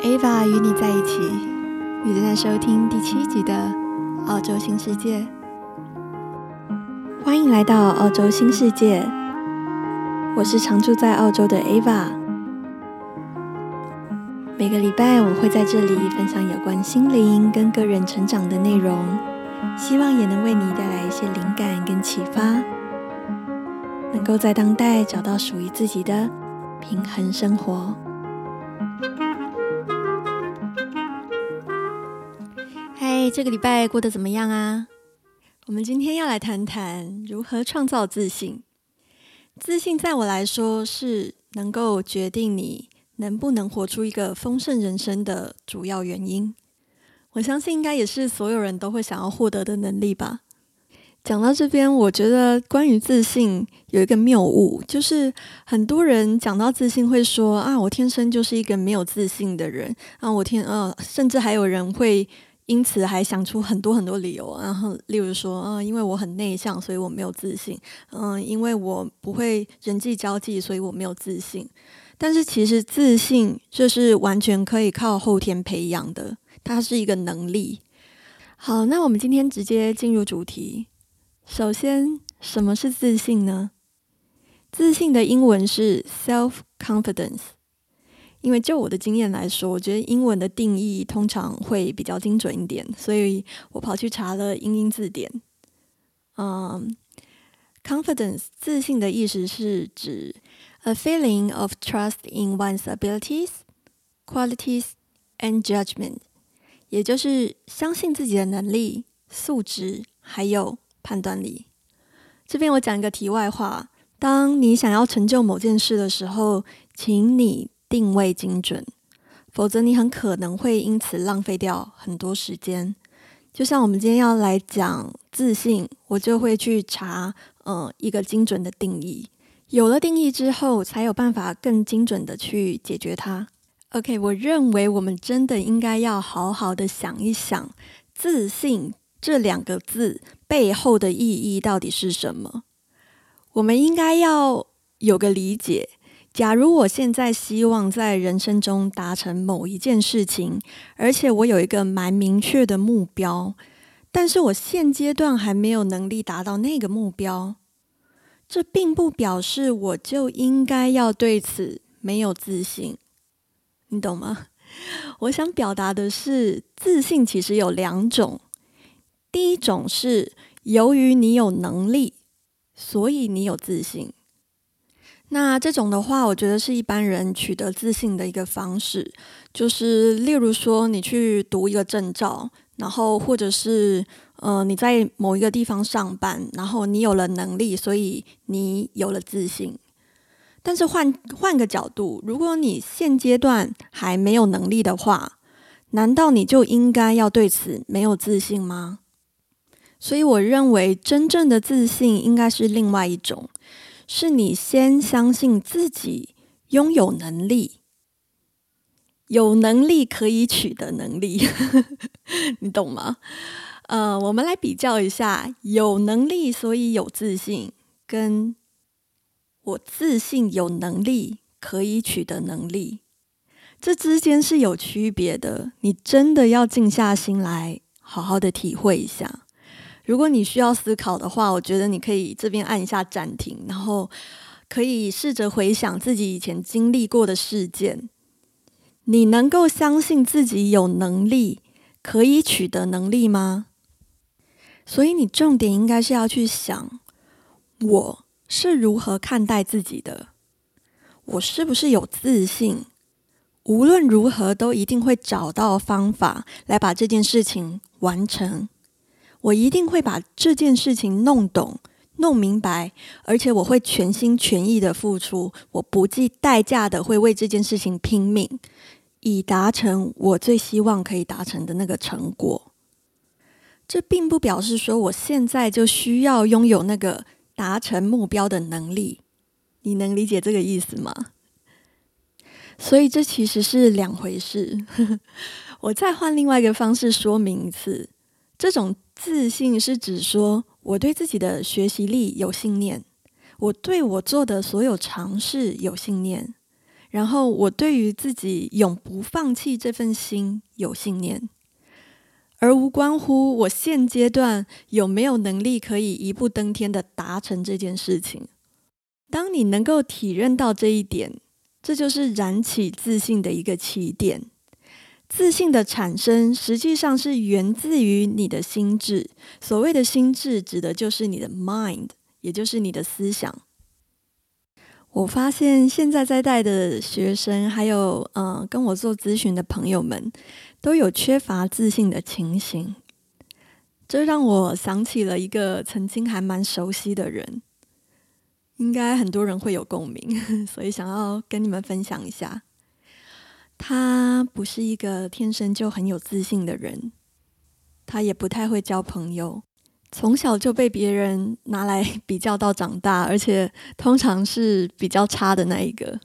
Ava 与你在一起，你正在收听第七集的《澳洲新世界》。欢迎来到澳洲新世界，我是常住在澳洲的 Ava。每个礼拜我会在这里分享有关心灵跟个人成长的内容，希望也能为你带来一些灵感跟启发，能够在当代找到属于自己的平衡生活。这个礼拜过得怎么样啊？我们今天要来谈谈如何创造自信。自信在我来说是能够决定你能不能活出一个丰盛人生的主要原因。我相信应该也是所有人都会想要获得的能力吧。讲到这边，我觉得关于自信有一个谬误，就是很多人讲到自信会说啊，我天生就是一个没有自信的人啊，我天，呃，甚至还有人会。因此还想出很多很多理由，然后例如说，嗯，因为我很内向，所以我没有自信，嗯，因为我不会人际交际，所以我没有自信。但是其实自信就是完全可以靠后天培养的，它是一个能力。好，那我们今天直接进入主题。首先，什么是自信呢？自信的英文是 self-confidence。因为就我的经验来说，我觉得英文的定义通常会比较精准一点，所以我跑去查了英英字典。嗯，confidence 自信的意思是指 a feeling of trust in one's abilities, qualities and judgment，也就是相信自己的能力、素质还有判断力。这边我讲一个题外话：当你想要成就某件事的时候，请你。定位精准，否则你很可能会因此浪费掉很多时间。就像我们今天要来讲自信，我就会去查，呃，一个精准的定义。有了定义之后，才有办法更精准的去解决它。OK，我认为我们真的应该要好好的想一想，自信这两个字背后的意义到底是什么？我们应该要有个理解。假如我现在希望在人生中达成某一件事情，而且我有一个蛮明确的目标，但是我现阶段还没有能力达到那个目标，这并不表示我就应该要对此没有自信，你懂吗？我想表达的是，自信其实有两种，第一种是由于你有能力，所以你有自信。那这种的话，我觉得是一般人取得自信的一个方式，就是例如说，你去读一个证照，然后或者是呃你在某一个地方上班，然后你有了能力，所以你有了自信。但是换换个角度，如果你现阶段还没有能力的话，难道你就应该要对此没有自信吗？所以我认为，真正的自信应该是另外一种。是你先相信自己拥有能力，有能力可以取得能力，你懂吗？呃，我们来比较一下，有能力所以有自信，跟我自信有能力可以取得能力，这之间是有区别的。你真的要静下心来，好好的体会一下。如果你需要思考的话，我觉得你可以这边按一下暂停，然后可以试着回想自己以前经历过的事件。你能够相信自己有能力可以取得能力吗？所以你重点应该是要去想，我是如何看待自己的？我是不是有自信？无论如何，都一定会找到方法来把这件事情完成。我一定会把这件事情弄懂、弄明白，而且我会全心全意的付出，我不计代价的会为这件事情拼命，以达成我最希望可以达成的那个成果。这并不表示说我现在就需要拥有那个达成目标的能力，你能理解这个意思吗？所以这其实是两回事。我再换另外一个方式说明一次，这种。自信是指说，我对自己的学习力有信念，我对我做的所有尝试有信念，然后我对于自己永不放弃这份心有信念，而无关乎我现阶段有没有能力可以一步登天的达成这件事情。当你能够体认到这一点，这就是燃起自信的一个起点。自信的产生，实际上是源自于你的心智。所谓的心智，指的就是你的 mind，也就是你的思想。我发现现在在带的学生，还有嗯、跟我做咨询的朋友们，都有缺乏自信的情形。这让我想起了一个曾经还蛮熟悉的人，应该很多人会有共鸣，所以想要跟你们分享一下。他不是一个天生就很有自信的人，他也不太会交朋友，从小就被别人拿来比较到长大，而且通常是比较差的那一个，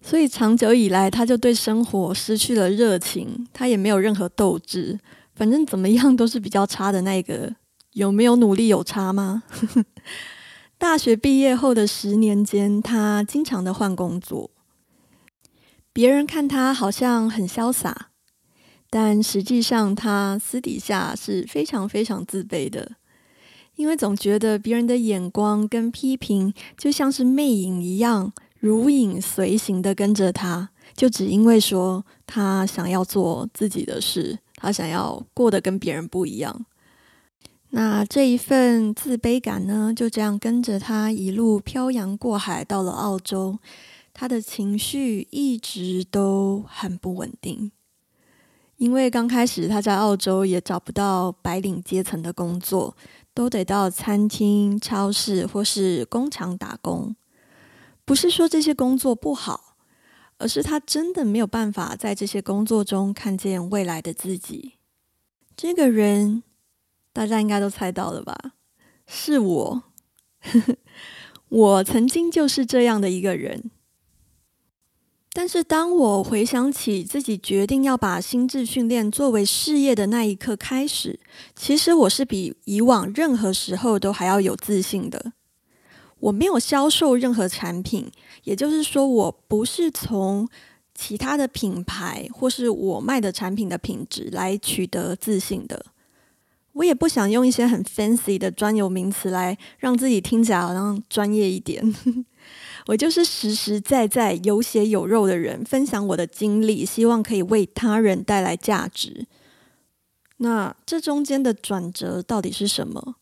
所以长久以来他就对生活失去了热情，他也没有任何斗志，反正怎么样都是比较差的那一个。有没有努力有差吗？大学毕业后的十年间，他经常的换工作。别人看他好像很潇洒，但实际上他私底下是非常非常自卑的，因为总觉得别人的眼光跟批评就像是魅影一样，如影随形的跟着他，就只因为说他想要做自己的事，他想要过得跟别人不一样。那这一份自卑感呢，就这样跟着他一路漂洋过海到了澳洲。他的情绪一直都很不稳定，因为刚开始他在澳洲也找不到白领阶层的工作，都得到餐厅、超市或是工厂打工。不是说这些工作不好，而是他真的没有办法在这些工作中看见未来的自己。这个人，大家应该都猜到了吧？是我，我曾经就是这样的一个人。但是，当我回想起自己决定要把心智训练作为事业的那一刻开始，其实我是比以往任何时候都还要有自信的。我没有销售任何产品，也就是说，我不是从其他的品牌或是我卖的产品的品质来取得自信的。我也不想用一些很 fancy 的专有名词来让自己听起来好像专业一点。我就是实实在在有血有肉的人，分享我的经历，希望可以为他人带来价值。那这中间的转折到底是什么？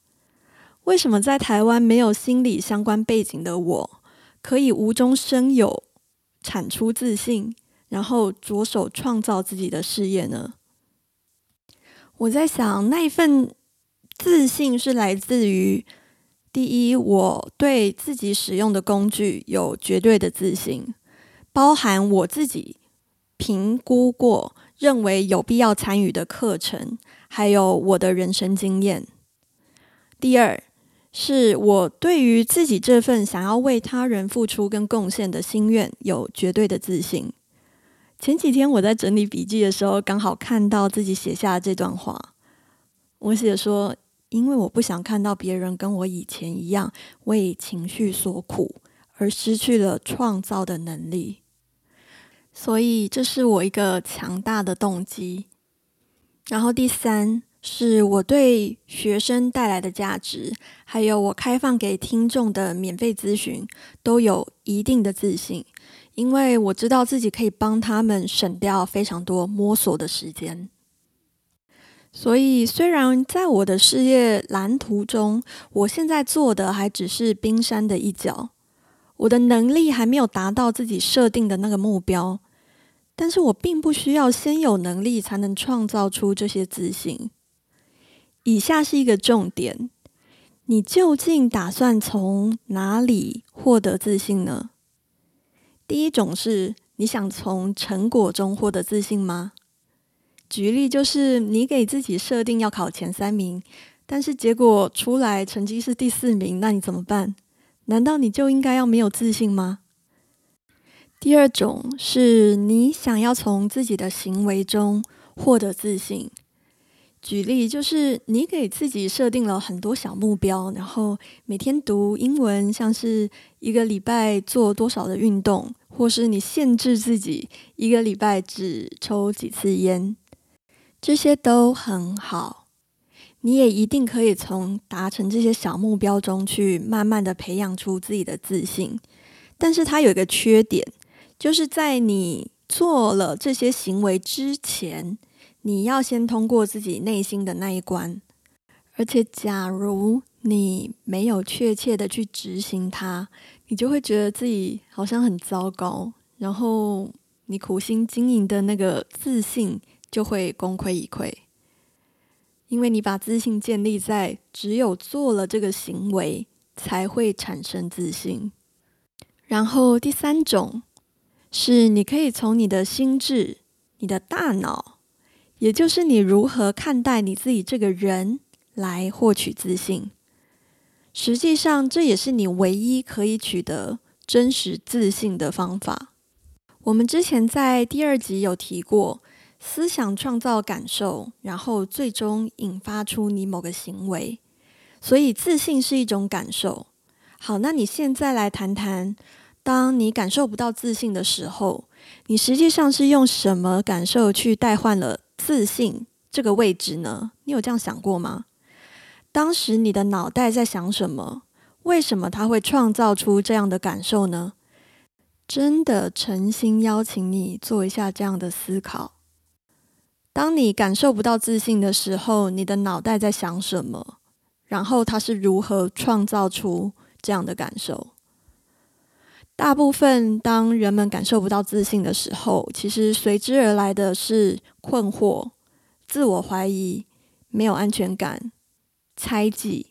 为什么在台湾没有心理相关背景的我，可以无中生有产出自信，然后着手创造自己的事业呢？我在想，那一份自信是来自于。第一，我对自己使用的工具有绝对的自信，包含我自己评估过、认为有必要参与的课程，还有我的人生经验。第二，是我对于自己这份想要为他人付出跟贡献的心愿有绝对的自信。前几天我在整理笔记的时候，刚好看到自己写下这段话，我写说。因为我不想看到别人跟我以前一样为情绪所苦，而失去了创造的能力，所以这是我一个强大的动机。然后第三是我对学生带来的价值，还有我开放给听众的免费咨询，都有一定的自信，因为我知道自己可以帮他们省掉非常多摸索的时间。所以，虽然在我的事业蓝图中，我现在做的还只是冰山的一角，我的能力还没有达到自己设定的那个目标，但是我并不需要先有能力才能创造出这些自信。以下是一个重点：你究竟打算从哪里获得自信呢？第一种是你想从成果中获得自信吗？举例就是，你给自己设定要考前三名，但是结果出来成绩是第四名，那你怎么办？难道你就应该要没有自信吗？第二种是你想要从自己的行为中获得自信。举例就是，你给自己设定了很多小目标，然后每天读英文，像是一个礼拜做多少的运动，或是你限制自己一个礼拜只抽几次烟，这些都很好。你也一定可以从达成这些小目标中去慢慢的培养出自己的自信。但是它有一个缺点，就是在你做了这些行为之前，你要先通过自己内心的那一关。而且，假如你没有确切的去执行它，你就会觉得自己好像很糟糕，然后你苦心经营的那个自信就会功亏一篑，因为你把自信建立在只有做了这个行为才会产生自信。然后第三种是，你可以从你的心智、你的大脑，也就是你如何看待你自己这个人，来获取自信。实际上，这也是你唯一可以取得真实自信的方法。我们之前在第二集有提过，思想创造感受，然后最终引发出你某个行为。所以，自信是一种感受。好，那你现在来谈谈，当你感受不到自信的时候，你实际上是用什么感受去代换了自信这个位置呢？你有这样想过吗？当时你的脑袋在想什么？为什么它会创造出这样的感受呢？真的诚心邀请你做一下这样的思考。当你感受不到自信的时候，你的脑袋在想什么？然后它是如何创造出这样的感受？大部分当人们感受不到自信的时候，其实随之而来的是困惑、自我怀疑、没有安全感。猜忌，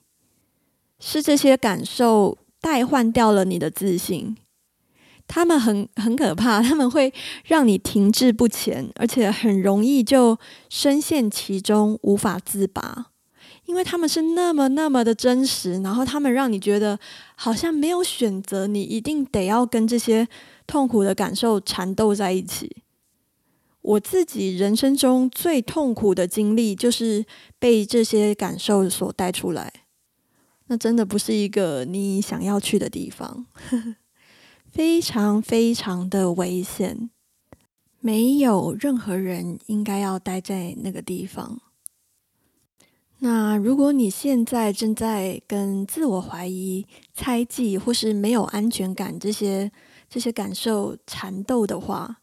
是这些感受代换掉了你的自信，他们很很可怕，他们会让你停滞不前，而且很容易就深陷其中无法自拔，因为他们是那么那么的真实，然后他们让你觉得好像没有选择，你一定得要跟这些痛苦的感受缠斗在一起。我自己人生中最痛苦的经历，就是被这些感受所带出来。那真的不是一个你想要去的地方，非常非常的危险。没有任何人应该要待在那个地方。那如果你现在正在跟自我怀疑、猜忌或是没有安全感这些这些感受缠斗的话，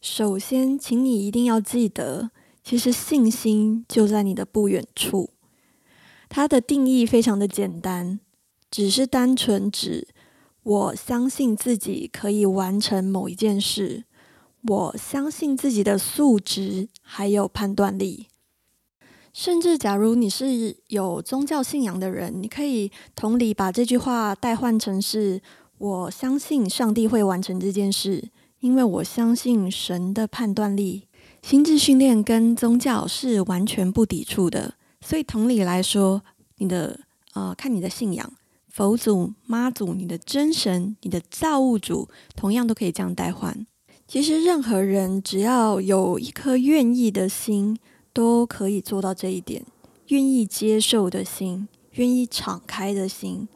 首先，请你一定要记得，其实信心就在你的不远处。它的定义非常的简单，只是单纯指我相信自己可以完成某一件事，我相信自己的素质还有判断力。甚至，假如你是有宗教信仰的人，你可以同理把这句话代换成是：我相信上帝会完成这件事。因为我相信神的判断力，心智训练跟宗教是完全不抵触的，所以同理来说，你的呃，看你的信仰，佛祖、妈祖、你的真神、你的造物主，同样都可以这样代换。其实任何人只要有一颗愿意的心，都可以做到这一点，愿意接受的心，愿意敞开的心，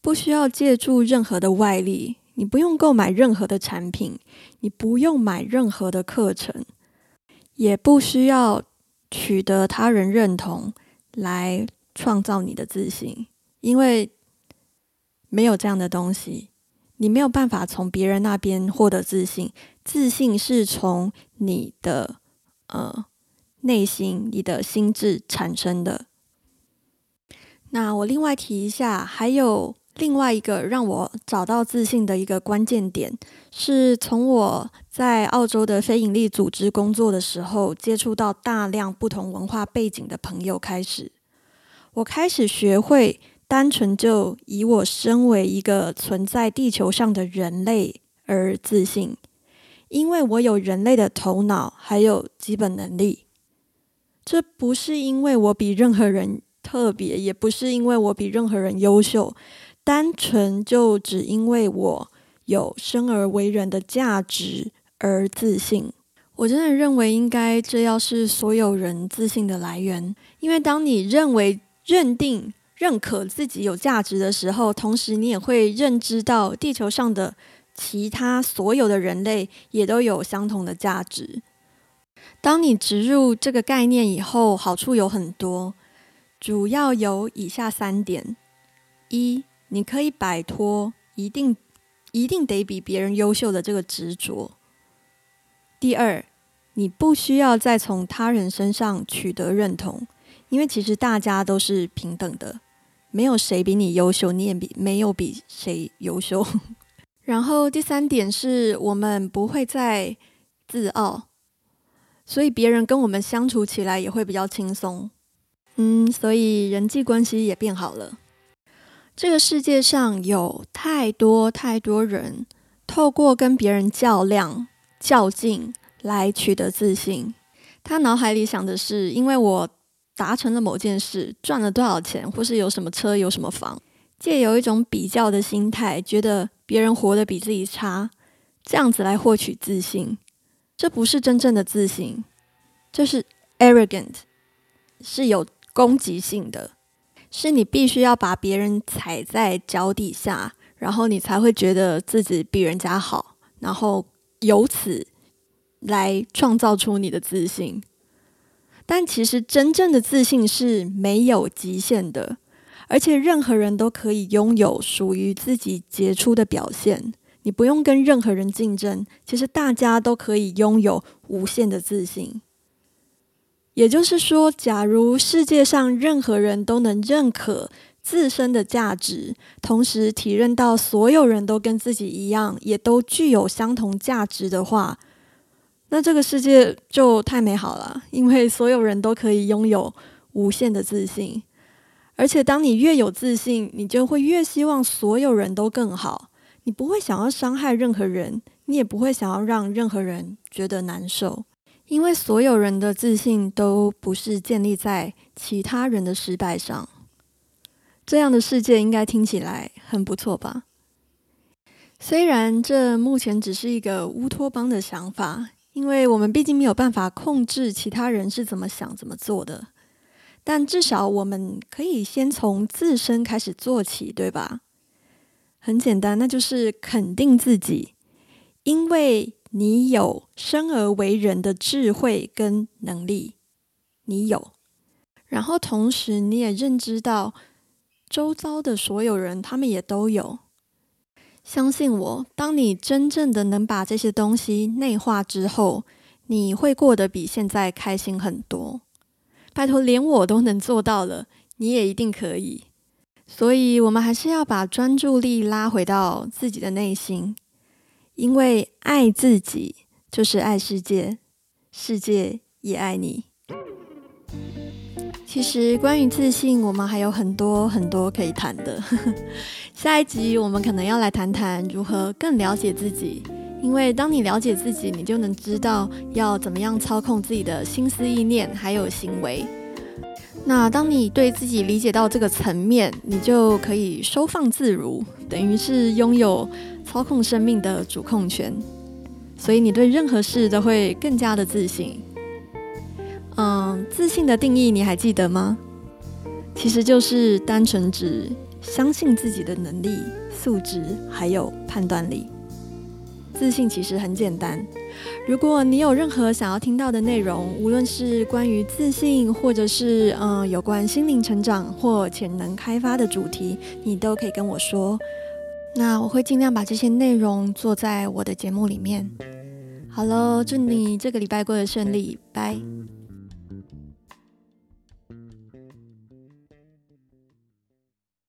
不需要借助任何的外力。你不用购买任何的产品，你不用买任何的课程，也不需要取得他人认同来创造你的自信，因为没有这样的东西，你没有办法从别人那边获得自信。自信是从你的呃内心、你的心智产生的。那我另外提一下，还有。另外一个让我找到自信的一个关键点，是从我在澳洲的非营利组织工作的时候，接触到大量不同文化背景的朋友开始。我开始学会单纯就以我身为一个存在地球上的人类而自信，因为我有人类的头脑，还有基本能力。这不是因为我比任何人特别，也不是因为我比任何人优秀。单纯就只因为我有生而为人的价值而自信，我真的认为应该这要是所有人自信的来源。因为当你认为、认定、认可自己有价值的时候，同时你也会认知到地球上的其他所有的人类也都有相同的价值。当你植入这个概念以后，好处有很多，主要有以下三点：一，你可以摆脱一定一定得比别人优秀的这个执着；第二，你不需要再从他人身上取得认同，因为其实大家都是平等的，没有谁比你优秀，你也比没有比谁优秀。然后第三点是我们不会再自傲，所以别人跟我们相处起来也会比较轻松。嗯，所以人际关系也变好了。这个世界上有太多太多人透过跟别人较量、较劲来取得自信。他脑海里想的是，因为我达成了某件事，赚了多少钱，或是有什么车、有什么房，借由一种比较的心态，觉得。别人活得比自己差，这样子来获取自信，这不是真正的自信，这是 arrogant，是有攻击性的，是你必须要把别人踩在脚底下，然后你才会觉得自己比人家好，然后由此来创造出你的自信。但其实真正的自信是没有极限的。而且任何人都可以拥有属于自己杰出的表现，你不用跟任何人竞争。其实大家都可以拥有无限的自信。也就是说，假如世界上任何人都能认可自身的价值，同时体认到所有人都跟自己一样，也都具有相同价值的话，那这个世界就太美好了，因为所有人都可以拥有无限的自信。而且，当你越有自信，你就会越希望所有人都更好。你不会想要伤害任何人，你也不会想要让任何人觉得难受，因为所有人的自信都不是建立在其他人的失败上。这样的世界应该听起来很不错吧？虽然这目前只是一个乌托邦的想法，因为我们毕竟没有办法控制其他人是怎么想、怎么做的。但至少我们可以先从自身开始做起，对吧？很简单，那就是肯定自己，因为你有生而为人的智慧跟能力，你有。然后同时你也认知到，周遭的所有人他们也都有。相信我，当你真正的能把这些东西内化之后，你会过得比现在开心很多。拜托，连我都能做到了，你也一定可以。所以，我们还是要把专注力拉回到自己的内心，因为爱自己就是爱世界，世界也爱你。其实，关于自信，我们还有很多很多可以谈的。下一集，我们可能要来谈谈如何更了解自己。因为当你了解自己，你就能知道要怎么样操控自己的心思意念还有行为。那当你对自己理解到这个层面，你就可以收放自如，等于是拥有操控生命的主控权。所以你对任何事都会更加的自信。嗯，自信的定义你还记得吗？其实就是单纯指相信自己的能力、素质还有判断力。自信其实很简单。如果你有任何想要听到的内容，无论是关于自信，或者是嗯有关心灵成长或潜能开发的主题，你都可以跟我说。那我会尽量把这些内容做在我的节目里面。好喽，祝你这个礼拜过得顺利，拜。